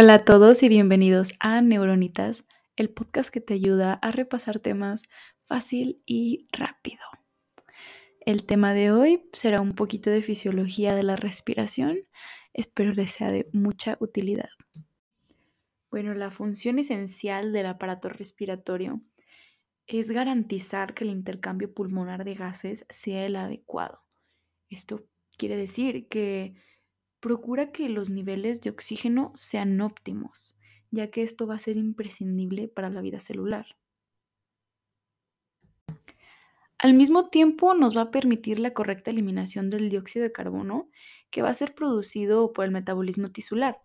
Hola a todos y bienvenidos a Neuronitas, el podcast que te ayuda a repasar temas fácil y rápido. El tema de hoy será un poquito de fisiología de la respiración. Espero les sea de mucha utilidad. Bueno, la función esencial del aparato respiratorio es garantizar que el intercambio pulmonar de gases sea el adecuado. Esto quiere decir que procura que los niveles de oxígeno sean óptimos, ya que esto va a ser imprescindible para la vida celular. Al mismo tiempo nos va a permitir la correcta eliminación del dióxido de carbono que va a ser producido por el metabolismo tisular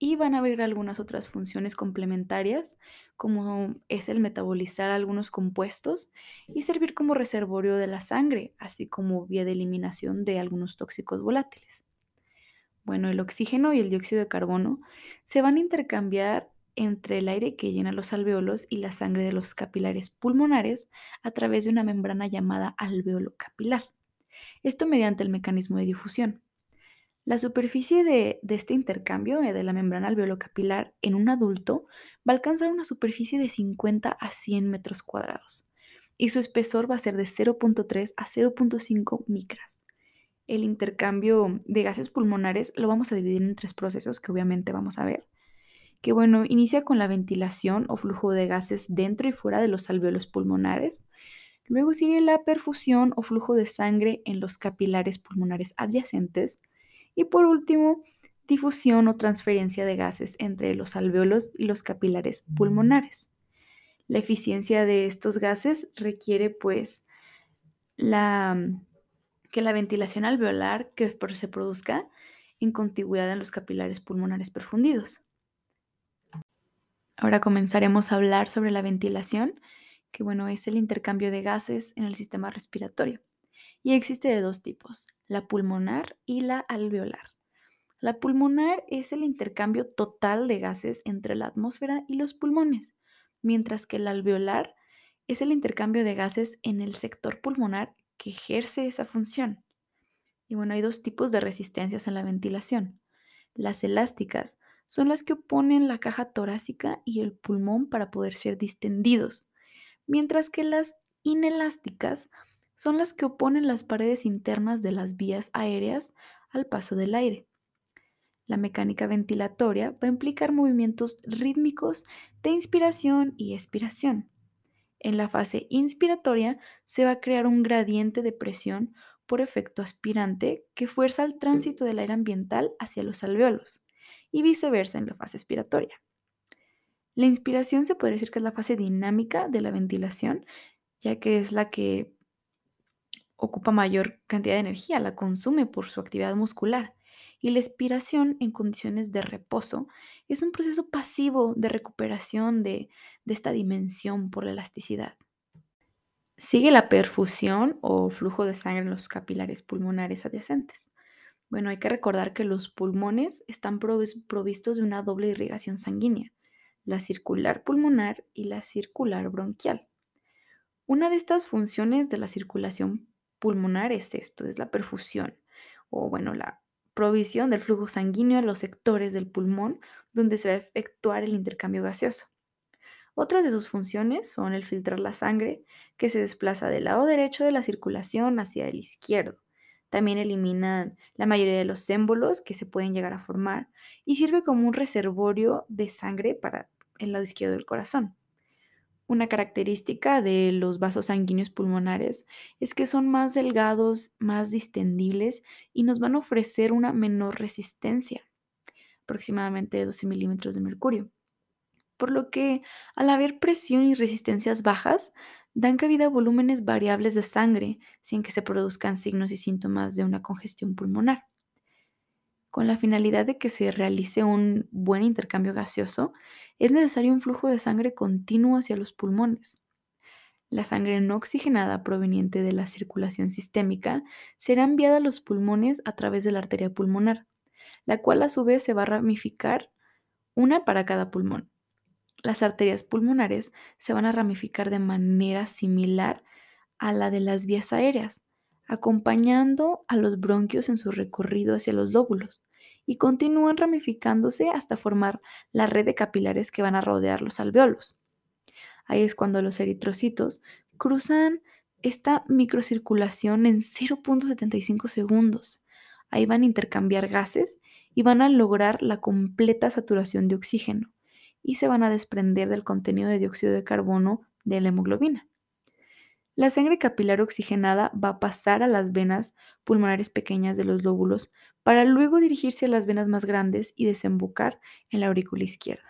y van a haber algunas otras funciones complementarias como es el metabolizar algunos compuestos y servir como reservorio de la sangre, así como vía de eliminación de algunos tóxicos volátiles. Bueno, el oxígeno y el dióxido de carbono se van a intercambiar entre el aire que llena los alveolos y la sangre de los capilares pulmonares a través de una membrana llamada alveolo capilar. Esto mediante el mecanismo de difusión. La superficie de, este intercambio eh, de la membrana alveolo capilar en un adulto va a alcanzar una superficie de 50 a 100 metros cuadrados y su espesor va a ser de 0.3 a 0.5 micras el intercambio de gases pulmonares lo vamos a dividir en tres procesos que obviamente vamos a ver. Que bueno, inicia con la ventilación o flujo de gases dentro y fuera de los alveolos pulmonares. Luego sigue la perfusión o flujo de sangre en los capilares pulmonares adyacentes. Y por último, difusión o transferencia de gases entre los alveolos y los capilares pulmonares. La eficiencia de estos gases requiere pues la que la ventilación alveolar que se produzca en contigüidad en los capilares pulmonares perfundidos. Ahora comenzaremos a hablar sobre la ventilación, que bueno, es el intercambio de gases en el sistema respiratorio. Y existe de dos tipos, la pulmonar y la alveolar. La pulmonar es el intercambio total de gases entre la atmósfera y los pulmones, mientras que la alveolar es el intercambio de gases en el sector pulmonar que ejerce esa función. Y bueno, hay dos tipos de resistencias en la ventilación. Las elásticas son las que oponen la caja torácica y el pulmón para poder ser distendidos, mientras que las inelásticas son las que oponen las paredes internas de las vías aéreas al paso del aire. La mecánica ventilatoria va a implicar movimientos rítmicos de inspiración y expiración. En la fase inspiratoria se va a crear un gradiente de presión por efecto aspirante que fuerza el tránsito del aire ambiental hacia los alveolos y viceversa en la fase expiratoria. La inspiración se puede decir que es la fase dinámica de la ventilación, ya que es la que ocupa mayor cantidad de energía, la consume por su actividad muscular y la expiración en condiciones de reposo es un proceso pasivo de recuperación de, esta dimensión por la elasticidad. Sigue la perfusión o flujo de sangre en los capilares pulmonares adyacentes. Bueno, hay que recordar que los pulmones están provistos de una doble irrigación sanguínea, la circular pulmonar y la circular bronquial. Una de estas funciones de la circulación pulmonar es esto, es la perfusión o bueno, la provisión del flujo sanguíneo a los sectores del pulmón donde se va a efectuar el intercambio gaseoso. Otras de sus funciones son el filtrar la sangre, que se desplaza del lado derecho de la circulación hacia el izquierdo. También eliminan la mayoría de los émbolos que se pueden llegar a formar y sirve como un reservorio de sangre para el lado izquierdo del corazón. Una característica de los vasos sanguíneos pulmonares es que son más delgados, más distendibles y nos van a ofrecer una menor resistencia, aproximadamente 12 milímetros de mercurio. Por lo que al haber presión y resistencias bajas, dan cabida a volúmenes variables de sangre sin que se produzcan signos y síntomas de una congestión pulmonar. Con la finalidad de que se realice un buen intercambio gaseoso, es necesario un flujo de sangre continuo hacia los pulmones. La sangre no oxigenada proveniente de la circulación sistémica será enviada a los pulmones a través de la arteria pulmonar, la cual a su vez se va a ramificar una para cada pulmón. Las arterias pulmonares se van a ramificar de manera similar a la de las vías aéreas, acompañando a los bronquios en su recorrido hacia los lóbulos y continúan ramificándose hasta formar la red de capilares que van a rodear los alveolos. Ahí es cuando los eritrocitos cruzan esta microcirculación en 0.75 segundos. Ahí van a intercambiar gases y van a lograr la completa saturación de oxígeno y se van a desprender del contenido de dióxido de carbono de la hemoglobina. La sangre capilar oxigenada va a pasar a las venas pulmonares pequeñas de los lóbulos para luego dirigirse a las venas más grandes y desembocar en la aurícula izquierda.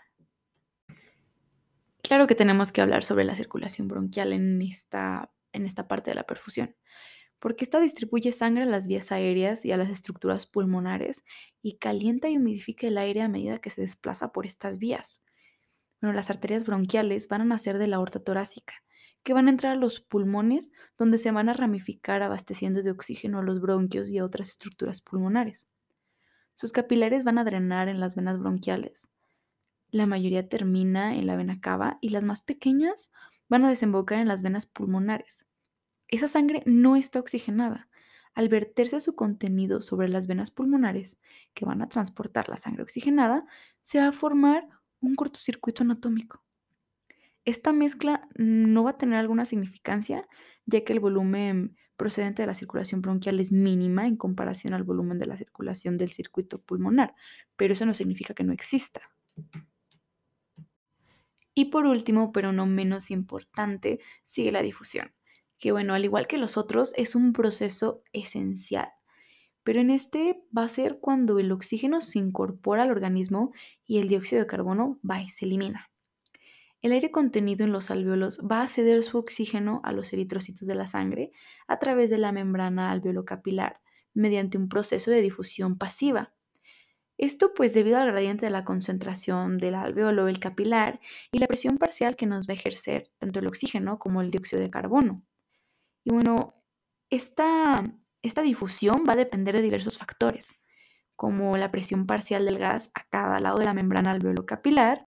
Claro que tenemos que hablar sobre la circulación bronquial en esta, en esta parte de la perfusión, porque esta distribuye sangre a las vías aéreas y a las estructuras pulmonares y calienta y humidifica el aire a medida que se desplaza por estas vías. Bueno, las arterias bronquiales van a nacer de la aorta torácica que van a entrar a los pulmones donde se van a ramificar abasteciendo de oxígeno a los bronquios y a otras estructuras pulmonares. Sus capilares van a drenar en las venas bronquiales. La mayoría termina en la vena cava y las más pequeñas van a desembocar en las venas pulmonares. Esa sangre no está oxigenada. Al verterse su contenido sobre las venas pulmonares, que van a transportar la sangre oxigenada, se va a formar un cortocircuito anatómico. Esta mezcla no va a tener alguna significancia, ya que el volumen procedente de la circulación bronquial es mínima en comparación al volumen de la circulación del circuito pulmonar, pero eso no significa que no exista. Y por último, pero no menos importante, sigue la difusión, que bueno, al igual que los otros, es un proceso esencial. Pero en este va a ser cuando el oxígeno se incorpora al organismo y el dióxido de carbono va y se elimina. El aire contenido en los alveolos va a ceder su oxígeno a los eritrocitos de la sangre a través de la membrana alveolocapilar mediante un proceso de difusión pasiva. Esto pues debido al gradiente de la concentración del alveolo el capilar y la presión parcial que nos va a ejercer tanto el oxígeno como el dióxido de carbono. Y bueno, esta, esta difusión va a depender de diversos factores, como la presión parcial del gas a cada lado de la membrana alveolocapilar,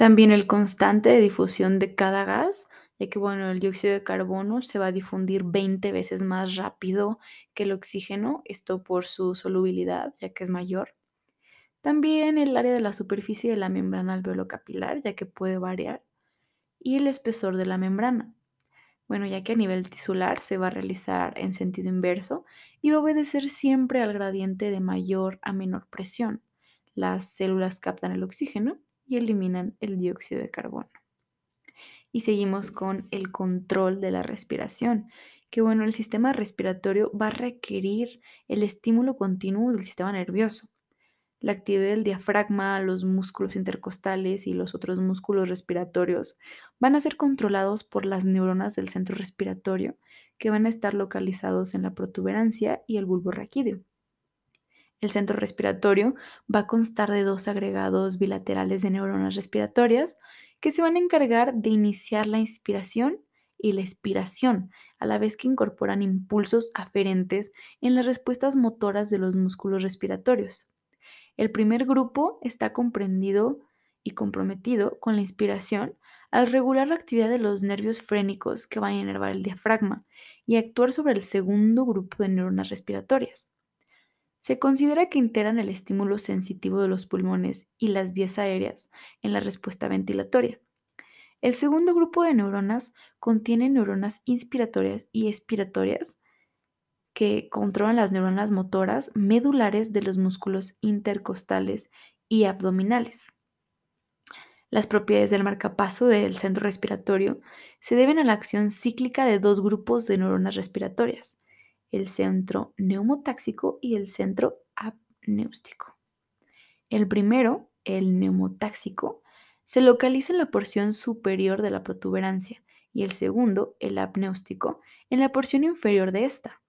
también el constante de difusión de cada gas, ya que bueno, el dióxido de carbono se va a difundir 20 veces más rápido que el oxígeno, esto por su solubilidad, ya que es mayor. También el área de la superficie de la membrana alveolo-capilar, ya que puede variar, y el espesor de la membrana. Bueno, ya que a nivel tisular se va a realizar en sentido inverso y va a obedecer siempre al gradiente de mayor a menor presión. Las células captan el oxígeno y eliminan el dióxido de carbono. Y seguimos con el control de la respiración, que bueno, el sistema respiratorio va a requerir el estímulo continuo del sistema nervioso. La actividad del diafragma, los músculos intercostales y los otros músculos respiratorios van a ser controlados por las neuronas del centro respiratorio, que van a estar localizados en la protuberancia y el bulbo raquídeo. El centro respiratorio va a constar de dos agregados bilaterales de neuronas respiratorias que se van a encargar de iniciar la inspiración y la expiración, a la vez que incorporan impulsos aferentes en las respuestas motoras de los músculos respiratorios. El primer grupo está comprendido y comprometido con la inspiración al regular la actividad de los nervios frénicos que van a inervar el diafragma y actuar sobre el segundo grupo de neuronas respiratorias. Se considera que integran el estímulo sensitivo de los pulmones y las vías aéreas en la respuesta ventilatoria. El segundo grupo de neuronas contiene neuronas inspiratorias y expiratorias que controlan las neuronas motoras medulares de los músculos intercostales y abdominales. Las propiedades del marcapaso del centro respiratorio se deben a la acción cíclica de dos grupos de neuronas respiratorias, el centro neumotáxico y el centro apnéustico. El primero, el neumotáxico, se localiza en la porción superior de la protuberancia y el segundo, el apnéustico, en la porción inferior de esta.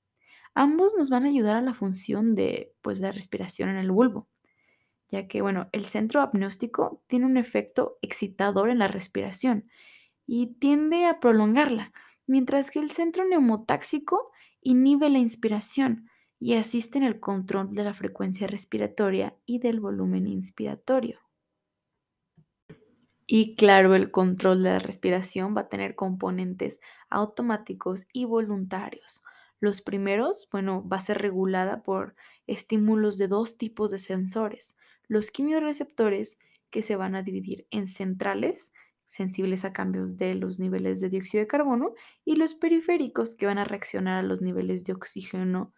Ambos nos van a ayudar a la función de pues, la respiración en el bulbo, ya que bueno, el centro apnéustico tiene un efecto excitador en la respiración y tiende a prolongarla, mientras que el centro neumotáxico inhibe la inspiración y asiste en el control de la frecuencia respiratoria y del volumen inspiratorio. Y claro, el control de la respiración va a tener componentes automáticos y voluntarios. Los primeros, bueno, va a ser regulada por estímulos de dos tipos de sensores. Los quimiorreceptores, que se van a dividir en centrales, sensibles a cambios de los niveles de dióxido de carbono, y los periféricos, que van a reaccionar a los niveles de oxígeno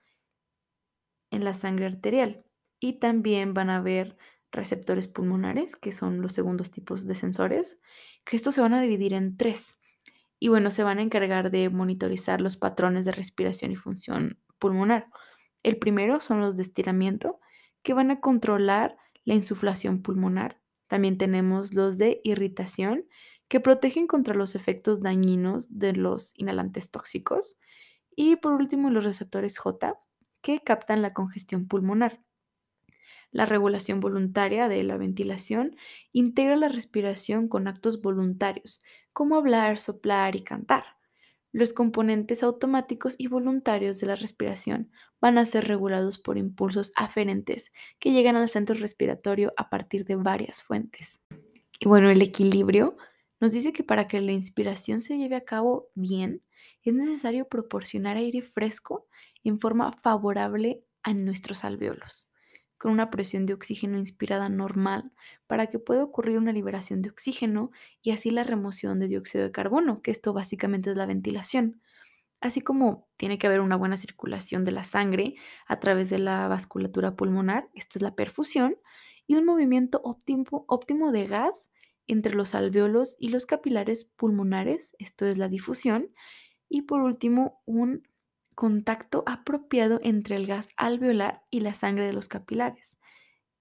en la sangre arterial. Y también van a haber receptores pulmonares, que son los segundos tipos de sensores, que estos se van a dividir en tres. Y bueno, se van a encargar de monitorizar los patrones de respiración y función pulmonar. El primero son los de estiramiento, que van a controlar la insuflación pulmonar. También tenemos los de irritación, que protegen contra los efectos dañinos de los inhalantes tóxicos. Y por último, los receptores J, que captan la congestión pulmonar. La regulación voluntaria de la ventilación integra la respiración con actos voluntarios, como hablar, soplar y cantar. Los componentes automáticos y voluntarios de la respiración van a ser regulados por impulsos aferentes que llegan al centro respiratorio a partir de varias fuentes. Y bueno, el equilibrio nos dice que para que la inspiración se lleve a cabo bien, es necesario proporcionar aire fresco en forma favorable a nuestros alveolos con una presión de oxígeno inspirada normal para que pueda ocurrir una liberación de oxígeno y así la remoción de dióxido de carbono, que esto básicamente es la ventilación. Así como tiene que haber una buena circulación de la sangre a través de la vasculatura pulmonar, esto es la perfusión, y un movimiento óptimo, óptimo de gas entre los alveolos y los capilares pulmonares, esto es la difusión, y por último un contacto apropiado entre el gas alveolar y la sangre de los capilares,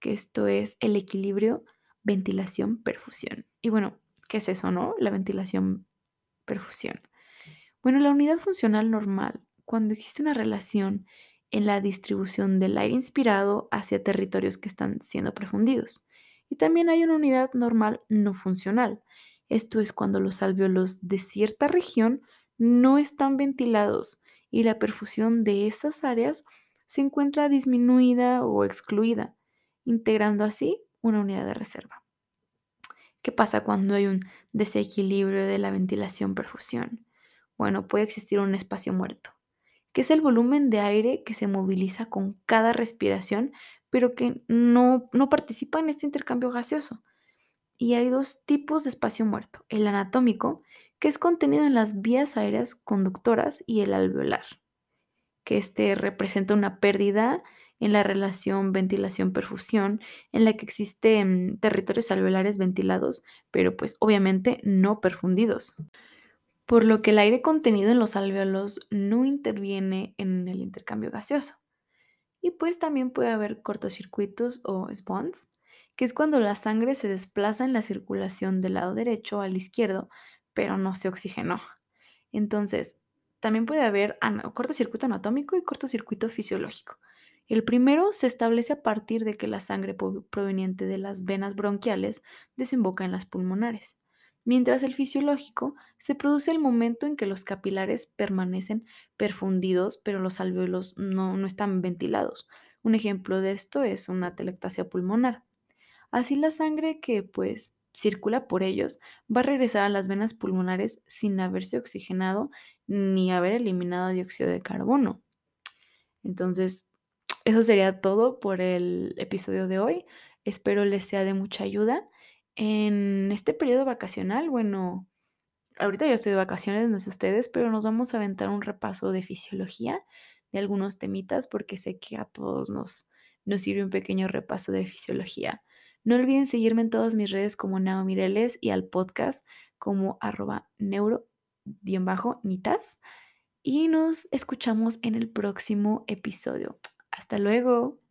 que esto es el equilibrio ventilación-perfusión. Y bueno, ¿qué es eso, no? La ventilación-perfusión. Bueno, la unidad funcional normal, cuando existe una relación en la distribución del aire inspirado hacia territorios que están siendo profundidos. Y también hay una unidad normal no funcional. Esto es cuando los alveolos de cierta región no están ventilados y la perfusión de esas áreas se encuentra disminuida o excluida, integrando así una unidad de reserva. ¿Qué pasa cuando hay un desequilibrio de la ventilación-perfusión? Bueno, puede existir un espacio muerto, que es el volumen de aire que se moviliza con cada respiración, pero que no, no participa en este intercambio gaseoso. Y hay dos tipos de espacio muerto, el anatómico, que es contenido en las vías aéreas conductoras y el alveolar, que este representa una pérdida en la relación ventilación-perfusión, en la que existen territorios alveolares ventilados, pero pues obviamente no perfundidos. Por lo que el aire contenido en los alveolos no interviene en el intercambio gaseoso. Y pues también puede haber cortocircuitos o spots, que es cuando la sangre se desplaza en la circulación del lado derecho al izquierdo pero no se oxigenó. Entonces, también puede haber cortocircuito anatómico y cortocircuito fisiológico. El primero se establece a partir de que la sangre proveniente de las venas bronquiales desemboca en las pulmonares, mientras el fisiológico se produce el momento en que los capilares permanecen perfundidos, pero los alveolos no, no están ventilados. Un ejemplo de esto es una telectasia pulmonar. Así la sangre que pues circula por ellos, va a regresar a las venas pulmonares sin haberse oxigenado ni haber eliminado dióxido de carbono. Entonces, eso sería todo por el episodio de hoy. Espero les sea de mucha ayuda. En este periodo vacacional, bueno, ahorita yo estoy de vacaciones, no sé ustedes, pero nos vamos a aventar un repaso de fisiología, de algunos temitas, porque sé que a todos nos, nos sirve un pequeño repaso de fisiología. No olviden seguirme en todas mis redes como Nao Mireles y al podcast como arroba neuro-nitas. Y nos escuchamos en el próximo episodio. Hasta luego.